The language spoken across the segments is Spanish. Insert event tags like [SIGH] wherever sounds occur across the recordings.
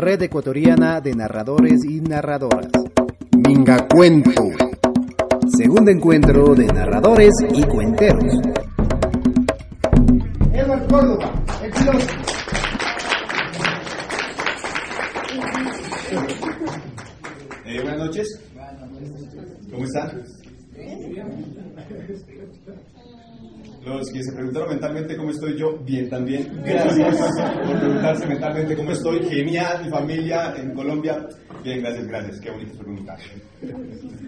Red Ecuatoriana de Narradores y Narradoras. Mingacuento. Segundo encuentro de narradores y cuenteros. Edward Córdoba, excelente. Eh, buenas noches. ¿Cómo están? Los que se preguntaron mentalmente cómo estoy yo, bien también. Gracias [LAUGHS] por preguntarse mentalmente cómo estoy. Genial, mi familia en Colombia. Bien, gracias, gracias. Qué bonito preguntar.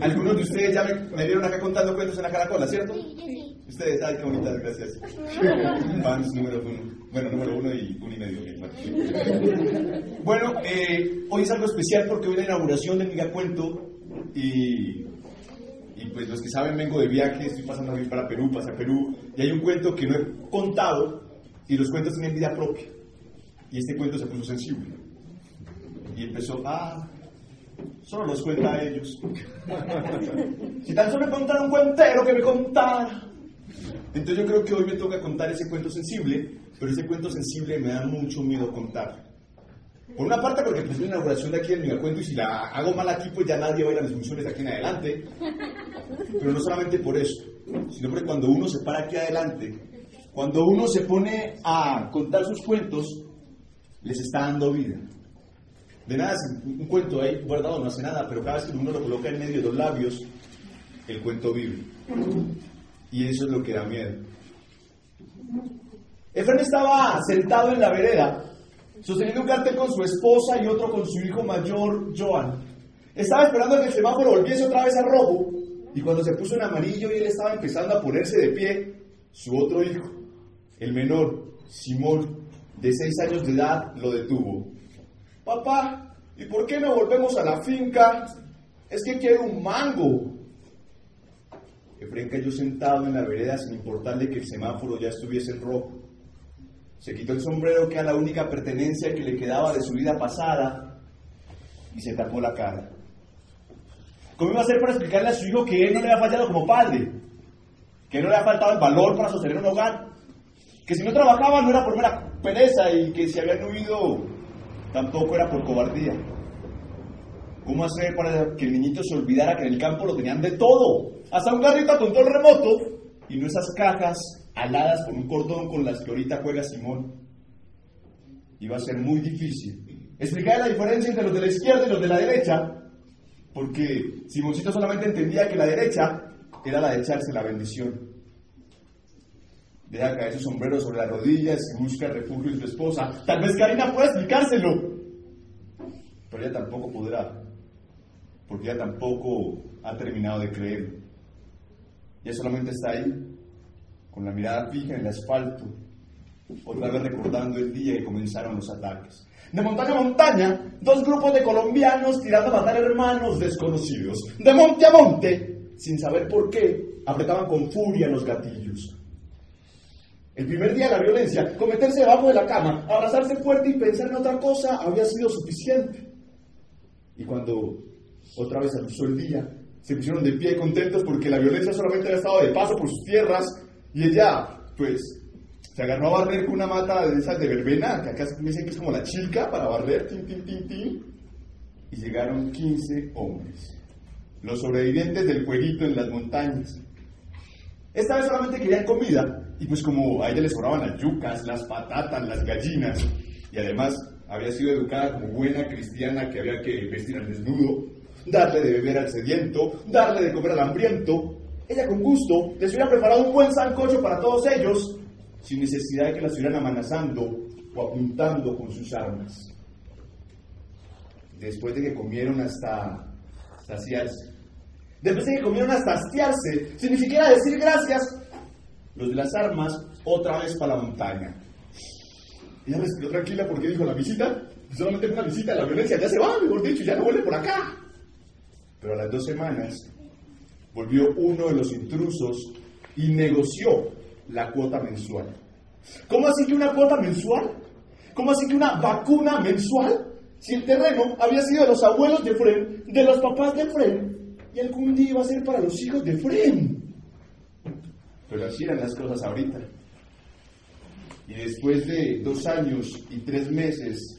Algunos de ustedes ya me, me vieron acá contando cuentos en la caracola, ¿cierto? Ustedes, ay, qué bonitas, gracias. Fans número uno. Bueno, número uno y uno y medio. bueno. Bueno, eh, hoy es algo especial porque hoy es la inauguración del Migacuento y, y pues los que saben vengo de viaje, estoy pasando a para Perú, pasé a Perú y hay un cuento que no he contado y los cuentos tienen vida propia y este cuento se puso sensible y empezó, ah, solo los cuenta a ellos. [LAUGHS] si tan solo contara un cuentero que me contara. Entonces yo creo que hoy me toca contar ese cuento sensible, pero ese cuento sensible me da mucho miedo contar. Por una parte porque pues, es la inauguración de aquí del megacuento y si la hago mal aquí pues ya nadie va a ir a mis funciones de aquí en adelante. Pero no solamente por eso, sino porque cuando uno se para aquí adelante, cuando uno se pone a contar sus cuentos, les está dando vida. De nada, un cuento ahí guardado no hace nada, pero cada vez que uno lo coloca en medio de los labios, el cuento vive. Y eso es lo que da miedo. Efraín estaba sentado en la vereda, sosteniendo un cartel con su esposa y otro con su hijo mayor, Joan. Estaba esperando que el semáforo volviese otra vez a rojo, y cuando se puso en amarillo y él estaba empezando a ponerse de pie, su otro hijo, el menor, Simón, de seis años de edad, lo detuvo. Papá, ¿y por qué no volvemos a la finca? Es que quiero un mango. Efraín cayó sentado en la vereda sin importarle que el semáforo ya estuviese en rojo. Se quitó el sombrero que era la única pertenencia que le quedaba de su vida pasada y se tapó la cara. ¿Cómo iba a hacer para explicarle a su hijo que él no le había fallado como padre? Que no le había faltado el valor para sostener un hogar. Que si no trabajaba no era por mera pereza y que si habían huido tampoco era por cobardía. ¿Cómo hacer para que el niñito se olvidara que en el campo lo tenían de todo? Hasta un garrito a control remoto y no esas cajas aladas por un cordón con las que ahorita juega Simón. Iba a ser muy difícil explicar la diferencia entre los de la izquierda y los de la derecha, porque Simoncito solamente entendía que la derecha era la de echarse la bendición. Deja caer su sombrero sobre las rodillas y busca refugio en su esposa. Tal vez Karina pueda explicárselo, pero ella tampoco podrá, porque ella tampoco ha terminado de creer. Ella solamente está ahí, con la mirada fija en el asfalto, otra vez recordando el día que comenzaron los ataques. De montaña a montaña, dos grupos de colombianos tirando a matar hermanos desconocidos. De monte a monte, sin saber por qué, apretaban con furia los gatillos. El primer día de la violencia, cometerse debajo de la cama, abrazarse fuerte y pensar en otra cosa había sido suficiente. Y cuando otra vez aluzó el día, se pusieron de pie contentos porque la violencia solamente había estado de paso por sus tierras y ella, pues, se agarró a barrer con una mata de esas de verbena, que acá me dicen que es como la chilca para barrer, tin, tin, tin, tin, y llegaron 15 hombres, los sobrevivientes del jueguito en las montañas. Esta vez solamente querían comida, y pues como a ella les sobraban las yucas, las patatas, las gallinas, y además había sido educada como buena cristiana que había que vestir al desnudo, darle de beber al sediento, darle de comer al hambriento, ella con gusto les hubiera preparado un buen sancocho para todos ellos, sin necesidad de que la estuvieran amenazando o apuntando con sus armas. Después de que comieron hasta saciarse, después de que comieron hasta hastiarse, sin ni siquiera decir gracias, los de las armas otra vez para la montaña. Ella respiró tranquila porque dijo, la visita, solamente fue una visita, la violencia ya se va, mejor dicho, ya no vuelve por acá. Pero a las dos semanas volvió uno de los intrusos y negoció la cuota mensual. ¿Cómo así que una cuota mensual? ¿Cómo así que una vacuna mensual? Si el terreno había sido de los abuelos de Fren, de los papás de Fren, y algún día iba a ser para los hijos de Fren. Pero así eran las cosas ahorita. Y después de dos años y tres meses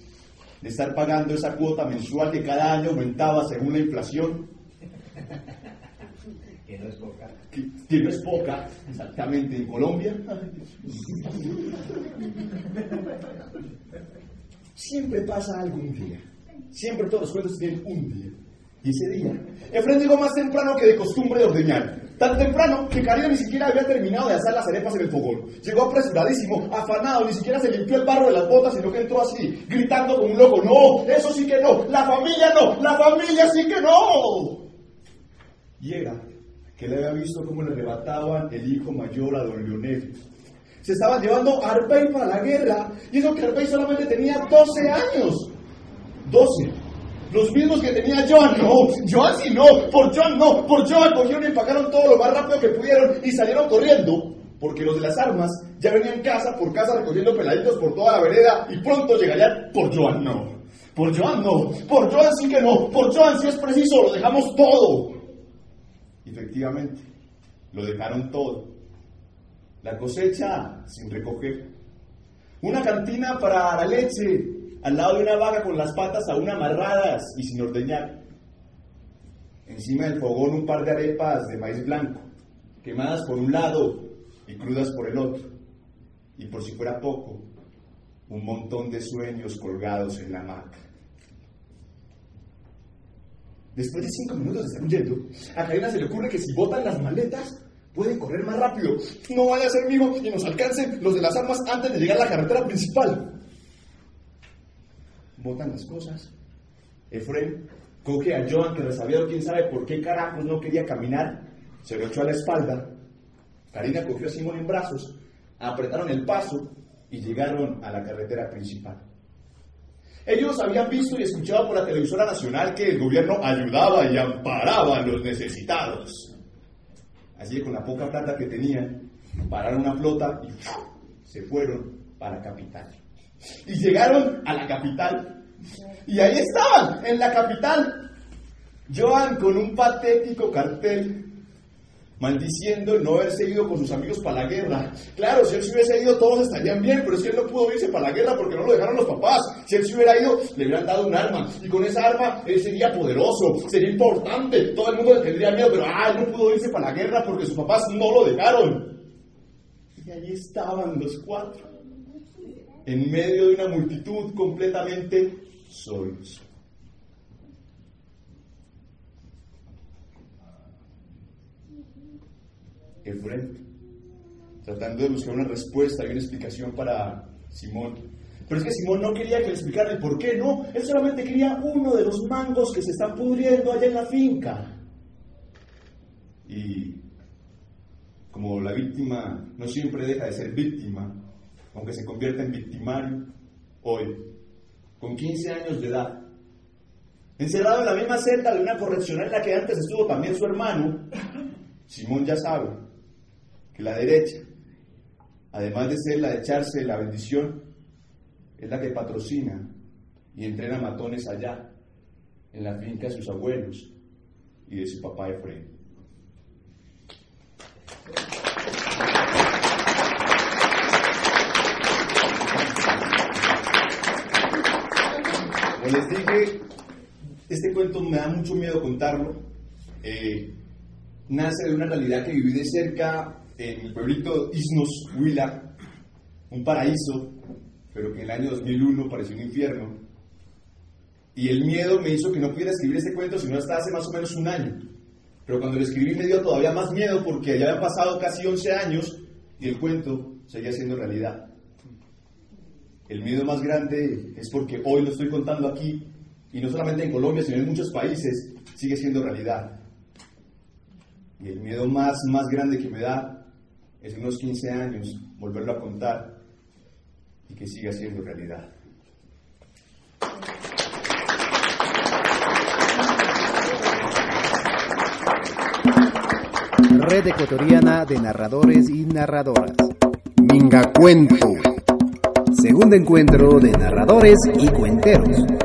de estar pagando esa cuota mensual que cada año aumentaba según la inflación, Que es poca. que, es poca, exactamente, en Colombia. Siempre pasa algún día. Siempre todos los cuentos tienen un día. Y ese día, Efren llegó más temprano que de costumbre de ordeñar. Tan temprano que Karina ni siquiera había terminado de hacer las arepas en el fogón. Llegó apresuradísimo, afanado, ni siquiera se limpió el barro de las botas, sino que entró así, gritando como un loco. No, eso sí que no, la familia no, la familia sí que no. Era que le había visto cómo le arrebataban el hijo mayor a don Leonel. Se estaban llevando a Arpey para la guerra, y eso que Arpey solamente tenía 12 años. 12. Los mismos que tenía Joan, no, Joan sí no, por Joan no, por Joan cogieron y empacaron todo lo más rápido que pudieron y salieron corriendo, porque los de las armas ya venían casa por casa recogiendo peladitos por toda la vereda y pronto llegarían por Joan no, por Joan no, por Joan sí que no, por Joan si es preciso, lo dejamos todo. Efectivamente, lo dejaron todo. La cosecha sin recoger. Una cantina para la leche al lado de una vaca con las patas aún amarradas y sin ordeñar. Encima del fogón un par de arepas de maíz blanco, quemadas por un lado y crudas por el otro. Y por si fuera poco, un montón de sueños colgados en la hamaca. Después de cinco minutos de estar huyendo, a Karina se le ocurre que si botan las maletas, pueden correr más rápido. No vaya a ser mío y nos alcancen los de las armas antes de llegar a la carretera principal. Botan las cosas. Efren coge a Joan, que resabiado quién sabe por qué carajos no quería caminar, se lo echó a la espalda. Karina cogió a Simón en brazos, apretaron el paso y llegaron a la carretera principal. Ellos habían visto y escuchado por la televisora nacional que el gobierno ayudaba y amparaba a los necesitados. Así que con la poca plata que tenían, pararon una flota y se fueron para la capital. Y llegaron a la capital. Y ahí estaban, en la capital. Joan con un patético cartel maldiciendo el no haberse ido con sus amigos para la guerra. Claro, si él se hubiese ido todos estarían bien, pero es que él no pudo irse para la guerra porque no lo dejaron los papás. Si él se hubiera ido, le hubieran dado un arma y con esa arma él sería poderoso, sería importante, todo el mundo le tendría miedo, pero ah, él no pudo irse para la guerra porque sus papás no lo dejaron. Y allí estaban los cuatro, en medio de una multitud completamente solos. Efren, tratando de buscar una respuesta y una explicación para Simón. Pero es que Simón no quería que le explicara el por qué, no. Él solamente quería uno de los mangos que se están pudriendo allá en la finca. Y como la víctima no siempre deja de ser víctima, aunque se convierta en victimario, hoy, con 15 años de edad, encerrado en la misma celda de una correccional en la que antes estuvo también su hermano, Simón ya sabe que la derecha, además de ser la de echarse la bendición, es la que patrocina y entrena matones allá, en la finca de sus abuelos y de su papá Efraín. Como les dije, este cuento me da mucho miedo contarlo. Eh, nace de una realidad que viví de cerca en el pueblito Isnos Huila, un paraíso, pero que en el año 2001 pareció un infierno. Y el miedo me hizo que no pudiera escribir este cuento sino hasta hace más o menos un año. Pero cuando lo escribí me dio todavía más miedo porque ya habían pasado casi 11 años y el cuento seguía siendo realidad. El miedo más grande es porque hoy lo estoy contando aquí y no solamente en Colombia, sino en muchos países sigue siendo realidad. Y el miedo más, más grande que me da es unos 15 años volverlo a contar y que siga siendo realidad. Red Ecuatoriana de Narradores y Narradoras. Minga Cuento. Segundo encuentro de narradores y cuenteros.